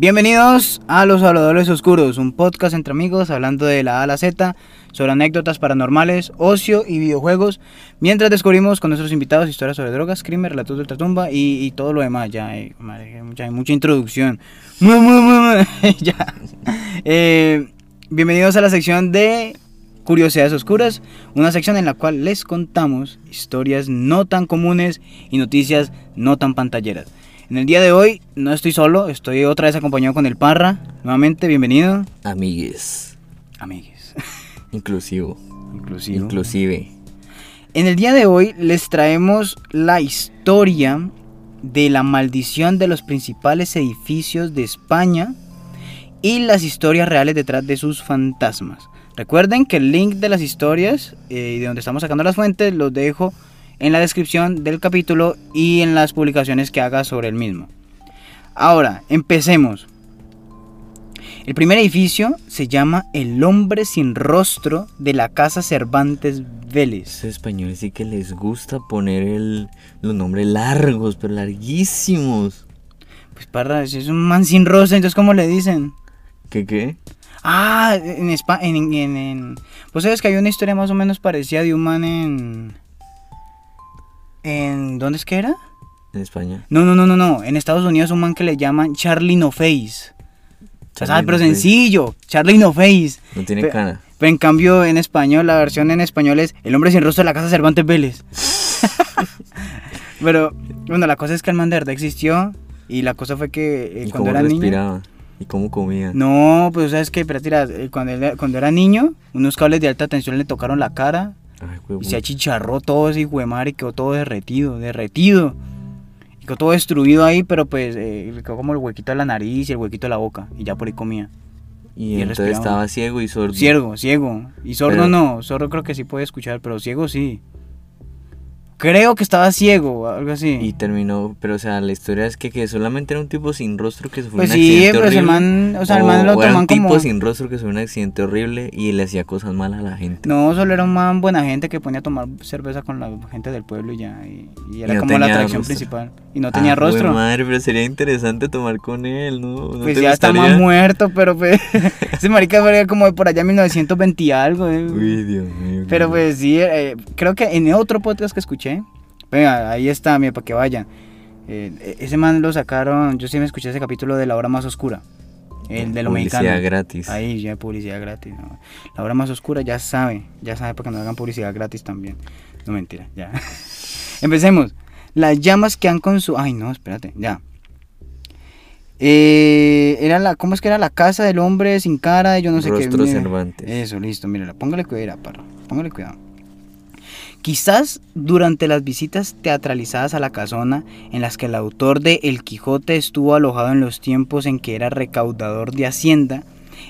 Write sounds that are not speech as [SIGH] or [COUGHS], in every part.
Bienvenidos a Los Habladores Oscuros, un podcast entre amigos hablando de la A a la Z, sobre anécdotas paranormales, ocio y videojuegos, mientras descubrimos con nuestros invitados historias sobre drogas, crimen, relatos de ultratumba y, y todo lo demás. Ya, hay mucha, hay mucha introducción. [LAUGHS] Ya. Eh, bienvenidos a la sección de Curiosidades Oscuras, una sección en la cual les contamos historias no tan comunes y noticias no tan pantalleras. En el día de hoy no estoy solo, estoy otra vez acompañado con el Parra. Nuevamente, bienvenido. Amigues. Amigues. [LAUGHS] Inclusivo. Inclusive. Inclusive. En el día de hoy les traemos la historia de la maldición de los principales edificios de España y las historias reales detrás de sus fantasmas. Recuerden que el link de las historias eh, y de donde estamos sacando las fuentes los dejo en la descripción del capítulo y en las publicaciones que haga sobre el mismo. Ahora, empecemos. El primer edificio se llama El hombre sin rostro de la Casa Cervantes Vélez. Esos españoles sí que les gusta poner el, los nombres largos, pero larguísimos. Pues parra, si es un man sin rostro, entonces ¿cómo le dicen? ¿Qué qué? Ah, en España, en, en, en- Pues sabes que hay una historia más o menos parecida de un man en... ¿En dónde es que era? En España. No, no, no, no, no. En Estados Unidos un man que le llaman Charlie No Face. O sea, Charlie pero No Face. sencillo, Charlie No Face. No tiene Pe- cara. Pero en cambio en español, la versión en español es El hombre sin rostro de la casa Cervantes Vélez. [LAUGHS] pero, bueno, la cosa es que el man de verdad existió. Y la cosa fue que eh, ¿Y cuando cómo era niño... respiraba? ¿Y cómo comía? No, pues sabes que, pero tira, eh, cuando, cuando era niño, unos cables de alta tensión le tocaron la cara Ay, y se achicharró todo ese hijo de madre y quedó todo derretido, derretido. Y quedó todo destruido ahí, pero pues eh, quedó como el huequito de la nariz y el huequito de la boca y ya por ahí comía. Y, y entonces respiraba. estaba ciego y sordo. Ciego, ciego. Y sordo Pero- no, sordo creo que sí puede escuchar, pero ciego sí. Creo que estaba ciego, algo así. Y terminó, pero o sea, la historia es que, que solamente era un tipo sin rostro que sufrió Pues un sí, accidente pero ese horrible. man, o sea, el man lo o era toman un tipo como... sin rostro que sufrió un accidente horrible y le hacía cosas malas a la gente. No, solo era un man buena gente que ponía a tomar cerveza con la gente del pueblo y ya. Y, y era no como la tenía atracción rostro. principal. Y no tenía Ah, jue rostro. madre, pero sería interesante tomar con él, ¿no? ¿No pues te ya está gustaría? más muerto, pero pues. [LAUGHS] ese marica fue como de por allá 1920 y algo. eh. Uy, Dios mío. Pero pues sí, eh, creo que en otro podcast que escuché. Venga, ahí está, mira, para que vayan. Eh, ese man lo sacaron. Yo sí me escuché ese capítulo de La Hora Más Oscura. El de lo Publicidad mexicano. gratis. Ahí ya publicidad gratis. ¿no? La hora más oscura ya sabe, ya sabe para que nos hagan publicidad gratis también. No mentira, ya. [LAUGHS] Empecemos. Las llamas que han con su... Ay, no, espérate, ya. Eh, era la, ¿Cómo es que era la casa del hombre sin cara? Yo no sé qué. Rostro mire. Cervantes. Eso, listo, mírala. Póngale cuidado, parro. Póngale cuidado. Quizás durante las visitas teatralizadas a la casona, en las que el autor de El Quijote estuvo alojado en los tiempos en que era recaudador de Hacienda,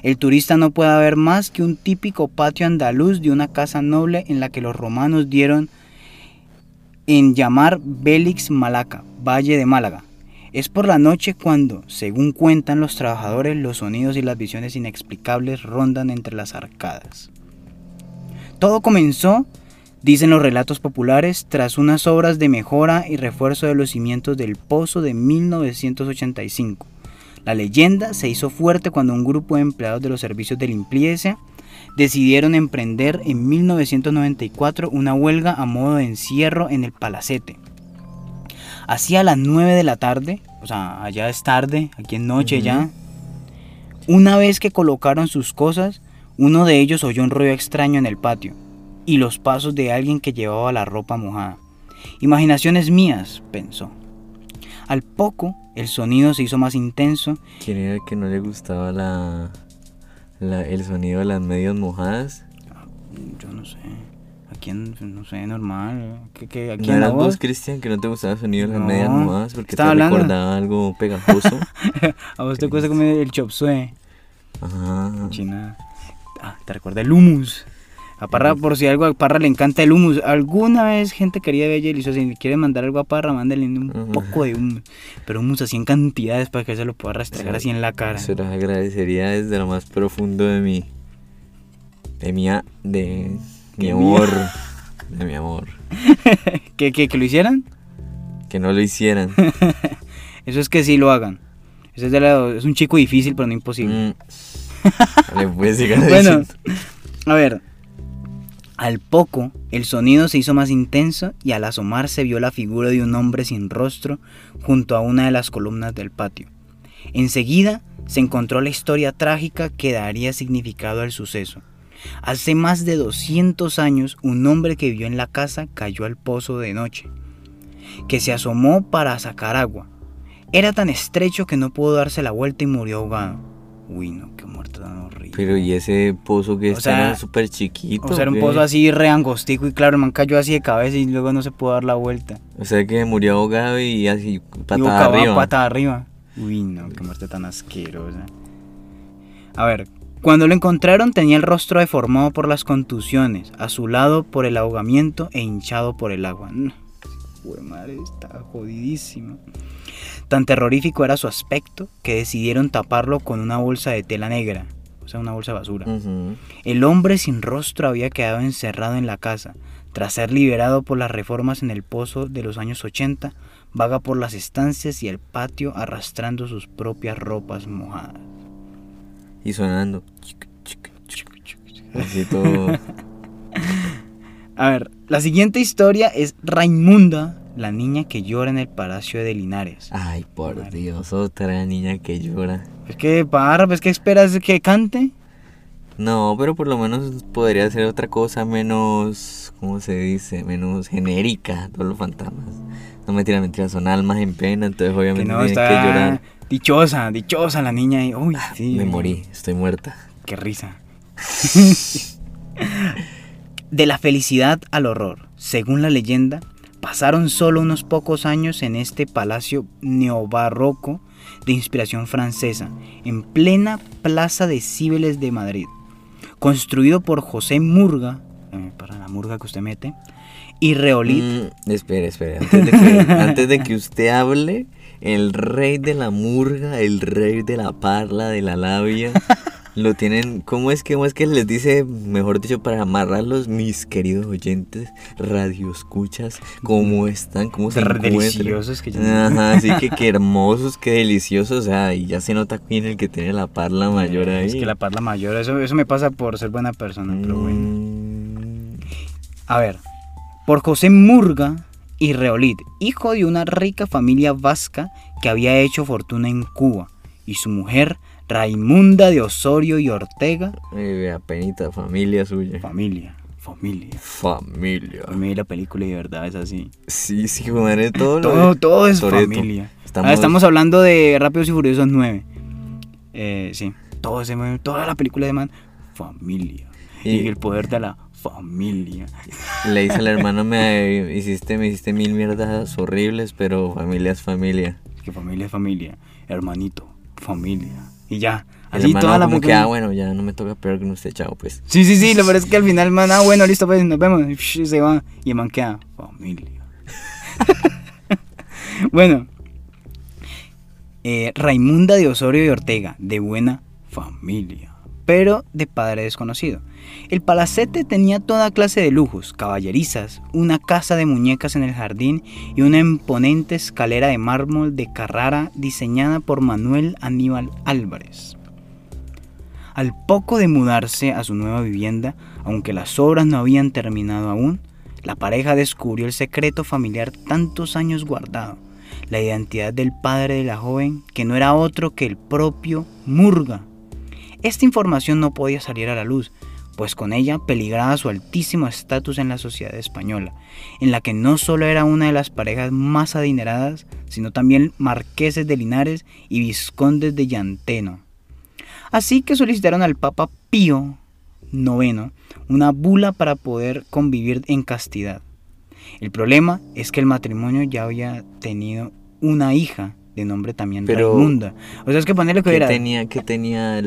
el turista no pueda ver más que un típico patio andaluz de una casa noble en la que los romanos dieron en llamar Bélix Malaca, Valle de Málaga. Es por la noche cuando, según cuentan los trabajadores, los sonidos y las visiones inexplicables rondan entre las arcadas. Todo comenzó, dicen los relatos populares, tras unas obras de mejora y refuerzo de los cimientos del pozo de 1985. La leyenda se hizo fuerte cuando un grupo de empleados de los servicios de limpieza decidieron emprender en 1994 una huelga a modo de encierro en el palacete. Hacia las 9 de la tarde, o sea, allá es tarde, aquí es noche ya. Una vez que colocaron sus cosas, uno de ellos oyó un ruido extraño en el patio y los pasos de alguien que llevaba la ropa mojada. Imaginaciones mías, pensó. Al poco, el sonido se hizo más intenso ¿Quién era el que no le gustaba la, la- el sonido de las medias mojadas? Yo no sé. ¿A quién? No sé, normal. ¿Qué, qué, ¿A ¿No quién eras vos? Cristian, que no te gustaba el sonido de las No, medias mojadas porque te hablando. recordaba algo pegajoso? [LAUGHS] ¿A vos te cuesta comer el chop suey? Ajá. China. Ah, te recuerda el humus. A Parra, por si algo a Parra le encanta el humus. Alguna vez gente quería ver y le hizo, si quiere mandar algo a Parra, mándale un poco de humus. Pero humus así en cantidades para que se lo pueda restregar así en la cara. Se los agradecería desde lo más profundo de mi. De mi. a- De mi ¿Qué amor. De mi amor. [LAUGHS] ¿Que, que, que lo hicieran? Que no lo hicieran. [LAUGHS] Eso es que sí lo hagan. Ese es, de la- es un chico difícil, pero no imposible. Mm. [LAUGHS] Dale, pues, Bueno, a ver. Al poco, el sonido se hizo más intenso y al asomarse vio la figura de un hombre sin rostro junto a una de las columnas del patio. Enseguida se encontró la historia trágica que daría significado al suceso. Hace más de 200 años, un hombre que vivió en la casa cayó al pozo de noche, que se asomó para sacar agua. Era tan estrecho que no pudo darse la vuelta y murió ahogado. Uy, no, qué muerte tan. Pero y ese pozo que O está súper chiquito. O sea, era un pozo así re angostico y claro, el man cayó así de cabeza y luego no se pudo dar la vuelta. O sea que murió ahogado y así y patada abajo, arriba. patada arriba. Uy, no, qué muerte tan asquerosa. A ver, cuando lo encontraron tenía el rostro deformado por las contusiones, azulado por el ahogamiento e hinchado por el agua. No, madre, está jodidísimo. Tan terrorífico era su aspecto que decidieron taparlo con una bolsa de tela negra, o sea, una bolsa de basura. El hombre sin rostro había quedado encerrado en la casa. Tras ser liberado por las reformas en el pozo de los años 80, vaga por las estancias y el patio arrastrando sus propias ropas mojadas. Y sonando. Así todo. [LAUGHS] A ver, la siguiente historia es Raimunda, la niña que llora en el palacio de Linares. Ay, por Dios, otra niña que llora. Es que, para, pues, ¿qué esperas que cante? No, pero por lo menos podría ser otra cosa menos, ¿cómo se dice? Menos genérica, todos los fantasmas. No mentira, mentira, son almas en pena, entonces Que obviamente no, tienen está que llorar. dichosa, dichosa la niña. Y, uy, sí. Me morí, estoy muerta. Qué risa. [LAUGHS] De la felicidad al horror. Según la leyenda, pasaron solo unos pocos años en este palacio neobarroco de inspiración francesa, en plena plaza de Cibeles de Madrid, construido por José Murga, eh, para la murga que usted mete, y Reolit. Mm, antes de, que, [LAUGHS] antes de que usted hable, el rey de la murga, el rey de la parla, de la labia, lo tienen, ¿cómo es que, cómo es que les dice, mejor dicho, para amarrarlos, mis queridos oyentes, radioescuchas, cómo están, cómo se encuentran? deliciosos que ya- Ajá, así que [LAUGHS] qué hermosos, qué deliciosos, o sea, y ya se nota quién es el que tiene la parla mayor ahí. Es que la parla mayor, eso, eso me pasa por ser buena persona, pero bueno. Mm, A ver, por José Murga y Reolit, hijo de una rica familia vasca que había hecho fortuna en Cuba, y su mujer Raimunda de Osorio y Ortega, eh, vea, penita, familia suya. familia, familia. Familia. Vi la película y de verdad es así. Sí, sí, madre, todo. Todo, todo es Toretto. familia. Estamos, Ah, estamos hablando de Rápidos y Furiosos 9. Eh, sí, todo ese, toda la película de man, familia. Y, Y- el poder de la familia. Le dice al hermano, me hiciste, me hiciste mil mierdas horribles, pero familia es familia. Que familia es familia, hermanito, familia. Y ya, El así toda la como que, ah, bueno, ya no me toca peor que usted, chao, pues. Sí, sí, sí, lo peor es que al final, man, ah, bueno, listo, pues nos vemos. Y se va. Y el man queda, familia. [LAUGHS] bueno, eh, Raimunda de Osorio y Ortega, de buena familia, pero de padre desconocido. El palacete tenía toda clase de lujos, caballerizas, una casa de muñecas en el jardín y una imponente escalera de mármol de Carrara diseñada por Manuel Aníbal Álvarez. Al poco de mudarse a su nueva vivienda, aunque las obras no habían terminado aún, la pareja descubrió el secreto familiar tantos años guardado, la identidad del padre de la joven, que no era otro que el propio Murga. Esta información no podía salir a la luz, pues con ella peligraba su altísimo estatus en la sociedad española, en la que no solo era una de las parejas más adineradas, sino también marqueses de Linares y vizcondes de Llanteno. Así que solicitaron al Papa Pío IX una bula para poder convivir en castidad. El problema es que el matrimonio ya había tenido una hija de nombre también Pero- Raimunda. O sea, es que ponerle que ¿Qué era... tenía, qué tenía,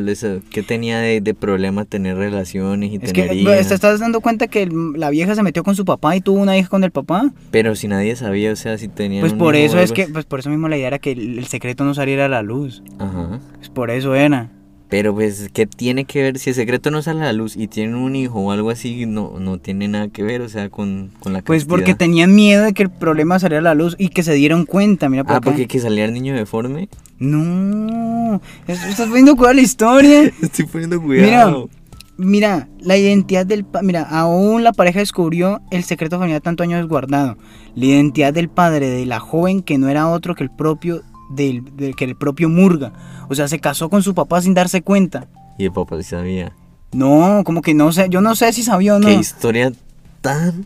qué tenía de, de problema tener relaciones y Es que tener bro, hijas? te estás dando cuenta que la vieja se metió con su papá y tuvo una hija con el papá. Pero si nadie sabía, o sea, si tenían Pues por eso es que, pues por eso mismo la idea era que el, el secreto no saliera a la luz. Ajá. Pues por eso era. Pero pues, ¿qué tiene que ver? Si el secreto no sale a la luz y tienen un hijo o algo así, no, no tiene nada que ver, o sea, con, con la Pues porque castidad. tenían miedo de que el problema saliera a la luz y que se dieron cuenta, mira por Ah, acá. porque que salía el niño deforme. No, es- estás viendo cuál es la historia. [LAUGHS] Estoy poniendo Mira, cuidado. mira, la identidad del... pa- Mira, aún la pareja descubrió el secreto familiar tanto años guardado. La identidad del padre de la joven que no era otro que el propio del, del- que el propio Murga. O sea, se casó con su papá sin darse cuenta. Y el papá sí sabía. No, como que no sé, yo no sé si sabía o no. Qué historia tan,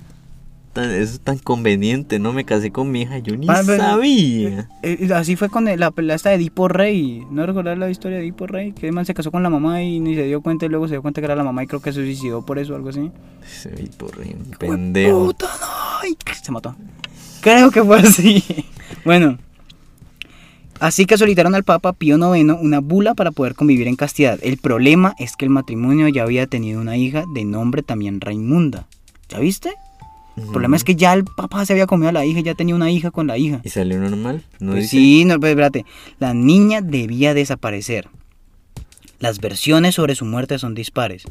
tan, eso es tan conveniente, ¿no? Me casé con mi hija, yo ni Ah, pero- sabía. Eh, así fue con la pelea esta de Edipo Rey. ¿No recordar la historia de Edipo Rey? Que man se casó con la mamá y ni se dio cuenta y luego se dio cuenta que era la mamá y creo que se suicidó por eso o algo así. Ese Vitorri, un pendejo. ¡Puta, no! Ay, Se mató. Creo que fue así. [LAUGHS] Bueno. Así que solicitaron al Papa Pío IX una bula para poder convivir en castidad. El problema es que el matrimonio ya había tenido una hija de nombre también Raimunda. ¿Ya viste? El problema es que ya el papá se había comido a la hija ya tenía una hija con la hija. ¿Y salió normal? ¿No Pues dice? sí, no, pues espérate. La niña debía desaparecer. Las versiones sobre su muerte son dispares.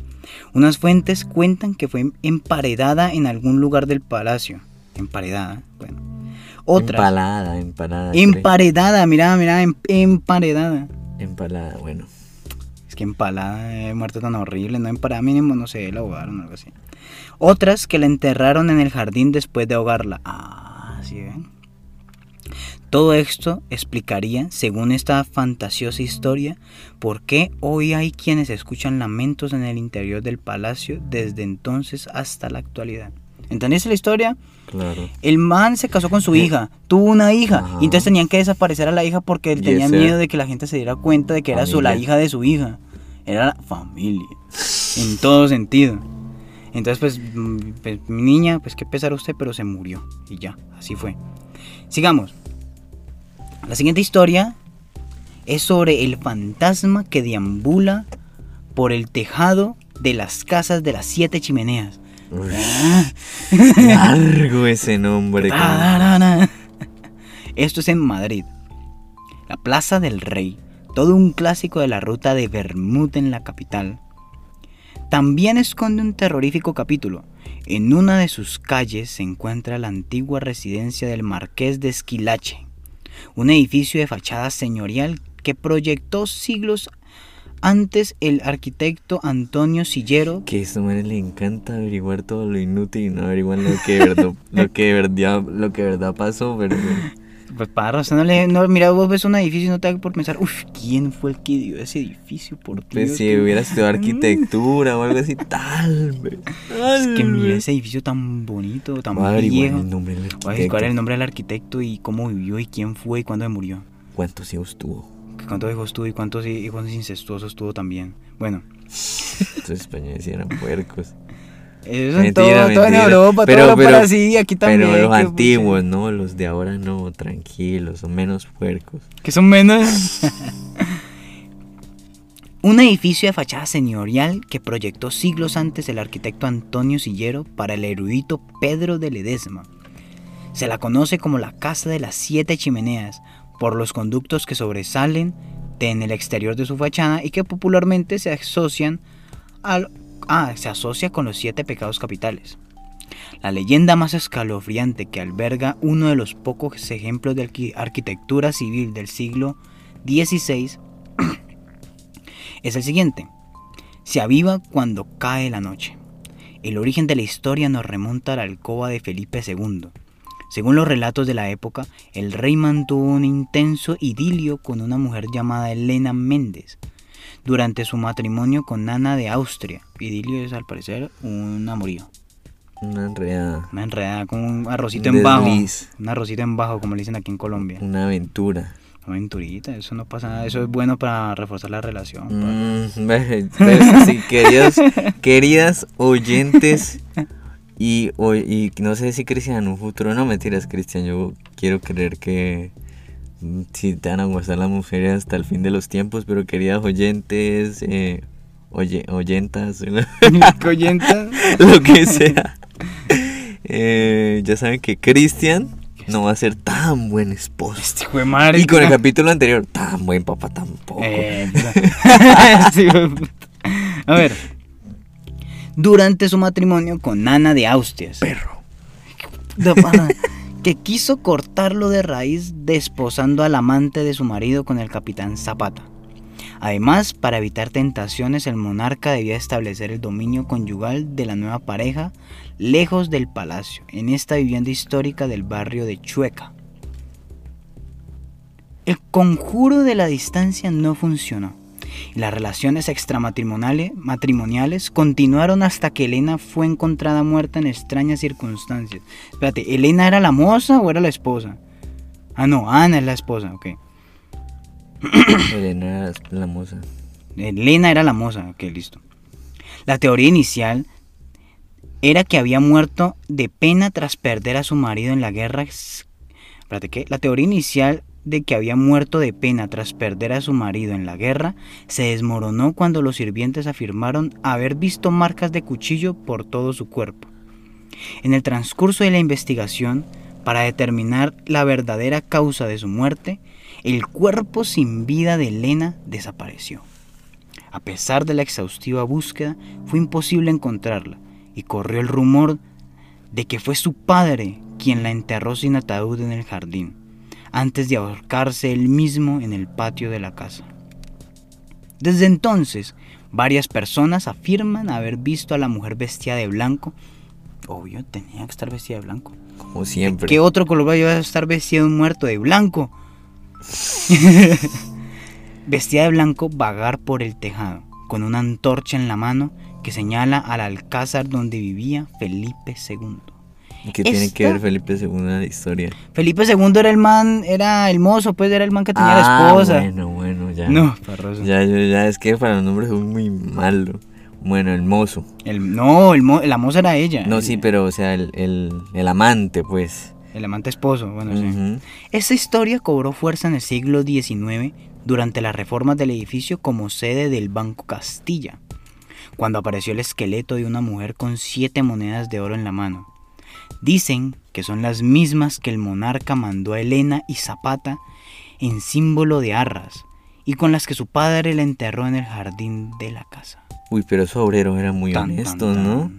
Unas fuentes cuentan que fue emparedada en algún lugar del palacio. Emparedada, bueno. Otras. Empalada, creo. Emparedada, mira, mira, em- emparedada. Empalada, bueno. Es que empalada, eh, muerte tan horrible, no emparada, mínimo, no sé, la ahogaron o algo así. Otras que la enterraron en el jardín después de ahogarla. Ah, sí ven. Todo esto explicaría, según esta fantasiosa historia, por qué hoy hay quienes escuchan lamentos en el interior del palacio desde entonces hasta la actualidad. ¿Entendiste la historia? Claro. El man se casó con su hija, tuvo una hija, Ajá. y entonces tenían que desaparecer a la hija porque él tenía ese- miedo de que la gente se diera cuenta de que era su, la hija de su hija. Era la familia, en todo sentido. Entonces, pues, mm, pues, mi niña, pues qué pesar usted, pero se murió. Y ya, así fue. Sigamos. La siguiente historia es sobre el fantasma que deambula por el tejado de las casas de las siete chimeneas. Ah. largo ese nombre. [LAUGHS] Da. Esto es en Madrid. La Plaza del Rey, todo un clásico de la ruta de Bermud en la capital. También esconde un terrorífico capítulo. En una de sus calles se encuentra la antigua residencia del Marqués de Esquilache, un edificio de fachada señorial que proyectó siglos antes el arquitecto Antonio Sillero Que a estos manes le encanta averiguar todo lo inútil y no averiguan lo que de verdad, [LAUGHS] lo que de verdad, lo que de verdad pasó, pero. Pues para, usted no le. No, mira, vos ves un edificio y no te da por pensar, uff, ¿quién fue el que dio ese edificio? Por Dios. Pues si que- hubiera estudiado [LAUGHS] arquitectura o algo así, tal vez. Es que mira ese edificio tan bonito, tan averiguar viejo. el nombre del Voy a averiguar arquitecto. el nombre del arquitecto y cómo vivió y quién fue y cuándo murió. ¿Cuántos hijos tuvo? ¿Cuántos hijos tuvo y cuántos hijos incestuosos tuvo también? Bueno, Los españoles sí eran puercos. eso en Mentira, todo, todo en. Europa, Pero- todo pero- era así, aquí también. Pero los antiguos, no, los de ahora no, tranquilos, son menos puercos. Que son menos. [LAUGHS] Un edificio de fachada señorial que proyectó siglos antes el arquitecto Antonio Sillero para el erudito Pedro de Ledesma. Se la conoce como la Casa de las Siete Chimeneas por los conductos que sobresalen en el exterior de su fachada y que popularmente se asocian al ah, se asocia con los siete pecados capitales. La leyenda más escalofriante que alberga uno de los pocos ejemplos de arqui- arquitectura civil del siglo XVI [CLEARS THROAT] es el siguiente. Se aviva cuando cae la noche. El origen de la historia nos remonta a la alcoba de Felipe II. Según los relatos de la época, el rey mantuvo un intenso idilio con una mujer llamada Elena Méndez durante su matrimonio con Ana de Austria. Idilio es al parecer un amorío. Una enredada, Una enredada con un arrocito Un en bajo. Un arrocito en bajo, como le dicen aquí en Colombia. una aventura. Una aventurita, eso no pasa nada. Eso es bueno para reforzar la relación. Mm, sí, [LAUGHS] queridos, queridas oyentes [LAUGHS] y, o- y no sé si Cristian en un futuro, no mentiras Cristian, yo quiero creer que mm, si te van a gustar las mujeres hasta el fin de los tiempos, pero queridas oyentes, eh, oye, oyentas, [LAUGHS] Oyenta. [LAUGHS] lo que sea, eh, ya saben que Cristian no va a ser tan buen esposo. Este madre. Y con el capítulo anterior, tan buen papá tampoco. Eh, [LAUGHS] a ver. Durante su matrimonio con Ana de Austrias. Perro. [LAUGHS] que quiso cortarlo de raíz desposando al amante de su marido con el capitán Zapata. Además, para evitar tentaciones, el monarca debía establecer el dominio conyugal de la nueva pareja lejos del palacio, en esta vivienda histórica del barrio de Chueca. El conjuro de la distancia no funcionó. Y las relaciones extramatrimoniales matrimoniales continuaron hasta que Elena fue encontrada muerta en extrañas circunstancias. Espérate, ¿Elena era la moza o era la esposa? Ah, no, Ana es la esposa, ok. [COUGHS] Elena era la moza. Elena era la moza, ok, listo. La teoría inicial era que había muerto de pena tras perder a su marido en la guerra. Espérate, ¿qué? La teoría inicial de que había muerto de pena tras perder a su marido en la guerra se desmoronó cuando los sirvientes afirmaron haber visto marcas de cuchillo por todo su cuerpo. En el transcurso de la investigación, para determinar la verdadera causa de su muerte, el cuerpo sin vida de Elena desapareció. A pesar de la exhaustiva búsqueda, fue imposible encontrarla y corrió el rumor de que fue su padre quien la enterró sin ataúd en el jardín, antes de ahorcarse él mismo en el patio de la casa. Desde entonces, varias personas afirman haber visto a la mujer vestida de blanco. Obvio, tenía que estar vestida de blanco. Como siempre. ¿Qué otro color va a estar vestido de un muerto de blanco? [LAUGHS] Vestida de blanco vagar por el tejado, con una antorcha en la mano que señala al alcázar donde vivía Felipe II. ¿Y ¿Qué tiene que Esta- ver Felipe II en la historia? Felipe II era el man, era el mozo, pues era el man que tenía la Ah, esposa. Bueno, bueno, ya. No, parroso. Ya, ya, es que para los nombres soy muy malo. Bueno, el mozo. El, no, el mo- la moza era ella. No, el, sí, pero, o sea, el, el, el amante, pues. El amante esposo, bueno, sí. Esta historia cobró fuerza en el siglo XIX durante las reformas del edificio como sede del Banco Castilla, cuando apareció el esqueleto de una mujer con siete monedas de oro en la mano. Dicen que son las mismas que el monarca mandó a Elena y Zapata en símbolo de arras y con las que su padre la enterró en el jardín de la casa. Uy, pero esos obreros eran muy Tan, tan, honestos, tan. ¿no?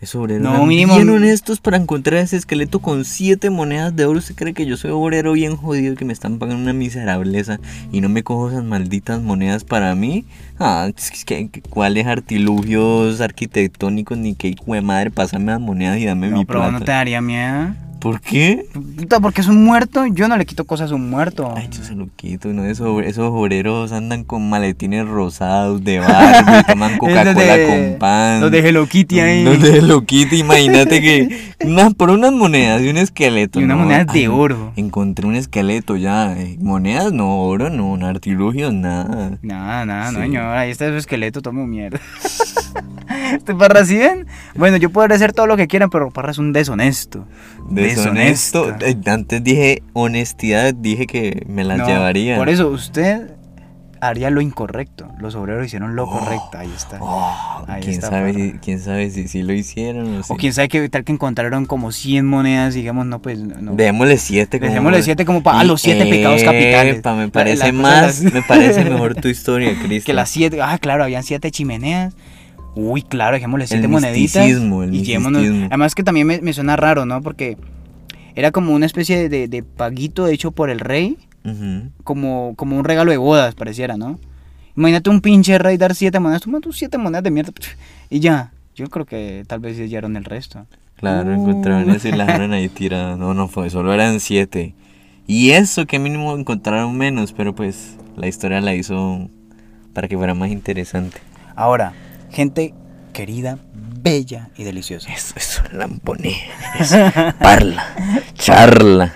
Esos obreros No, eran mínimo- bien honestos para encontrar ese esqueleto con siete monedas de oro. ¿Usted cree que yo soy obrero bien jodido que me están pagando una miserableza y no me cojo esas malditas monedas para mí? Ah, es que, que- ¿cuáles artilugios arquitectónicos ni qué hijo de madre? Pásame las monedas y dame No, mi pero plata. no te daría miedo. ¿Por qué? Puta, porque es un muerto, yo no le quito cosas a un muerto. Ay, yo se lo quito, ¿no? Esos, obre- esos obreros andan con maletines rosados de Barbie, toman [LAUGHS] Coca-Cola con pan. Los de Hello Kitty ahí. Los de Hello Kitty, imagínate que [LAUGHS] unas- por unas monedas y un esqueleto. Y unas ¿no? monedas de Ay, oro. Encontré un esqueleto ya. eh, Monedas no, oro no, no, artilugios nada. Nada, nada, no, Sí. señor. Ahí está su esqueleto, tome mierda. [LAUGHS] ¿Este Parra sí ven? Bueno, yo podré hacer todo lo que quieran, pero Parra es un deshonesto. Deshonesto. Deshonesta. Antes dije honestidad, dije que me las No, llevaría. Por eso, usted haría lo incorrecto. Los obreros hicieron lo Oh. correcto. Ahí está. [GASPS] Oh, Ahí ¿quién, está, sabe si, quién sabe si sí lo hicieron o, O si- quién sabe que tal que encontraron como 100 monedas, digamos, no, pues no. Dejémosle siete. como- Dejémosle siete como pa- a los siete pecados capitales. Me parece la más, me parece [LAUGHS] mejor tu historia, Cristian. Que las siete, ah, claro, habían siete chimeneas. Uy, claro, dejémosle siete El moneditas. misticismo, el y llevémonos-. Además que también me, me suena raro, ¿no? Porque era como una especie de, de- de paguito hecho por el rey, Ujú. como, como un regalo de bodas, pareciera, ¿no? Imagínate un pinche rey dar siete monedas, toma tus siete monedas de mierda, y ya. Yo creo que tal vez sellaron el resto. Claro, Uh. encontraron eso y la dejaron ahí [LAUGHS] tirada. No, no fue, solo eran siete. Y eso que mínimo encontraron menos, pero pues la historia la hizo para que fuera más interesante. Ahora, gente querida, bella y deliciosa. Eso, eso, lamponé. Parla, [LAUGHS] charla,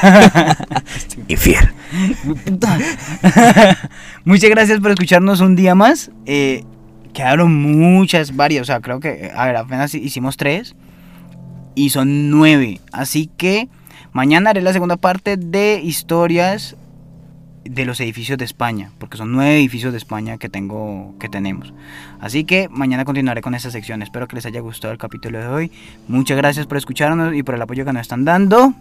perro. [LAUGHS] y fiel. Puta. [LAUGHS] Muchas gracias por escucharnos un día más. Eh, quedaron muchas, varias. O sea, creo que, a ver, apenas hicimos tres. Y son nueve. Así que mañana haré la segunda parte de historias de los edificios de España, porque son nueve edificios de España que tengo, que tenemos. Así que mañana continuaré con esta sección. Espero que les haya gustado el capítulo de hoy. Muchas gracias por escucharnos y por el apoyo que nos están dando.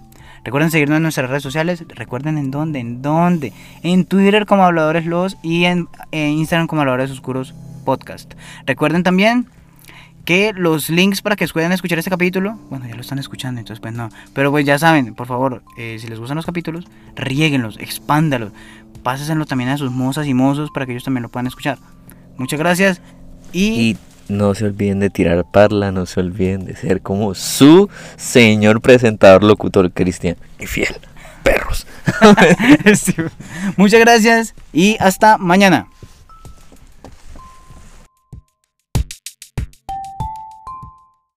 Recuerden seguirnos en nuestras redes sociales. Recuerden en dónde, en dónde. En Twitter como Habladores Los y en, Instagram como Habladores Oscuros Podcast. Recuerden también que los links para que puedan escuchar este capítulo, bueno, ya lo están escuchando, entonces pues no. Pero pues ya saben, por favor, eh, si les gustan los capítulos, riéguenlos, expándalos, pásenlo también a sus mozas y mozos para que ellos también lo puedan escuchar. Muchas gracias. Y no se olviden de tirar parla, no se olviden de ser como su señor presentador, locutor cristiano y fiel. Perros. [LAUGHS] Muchas gracias y hasta mañana.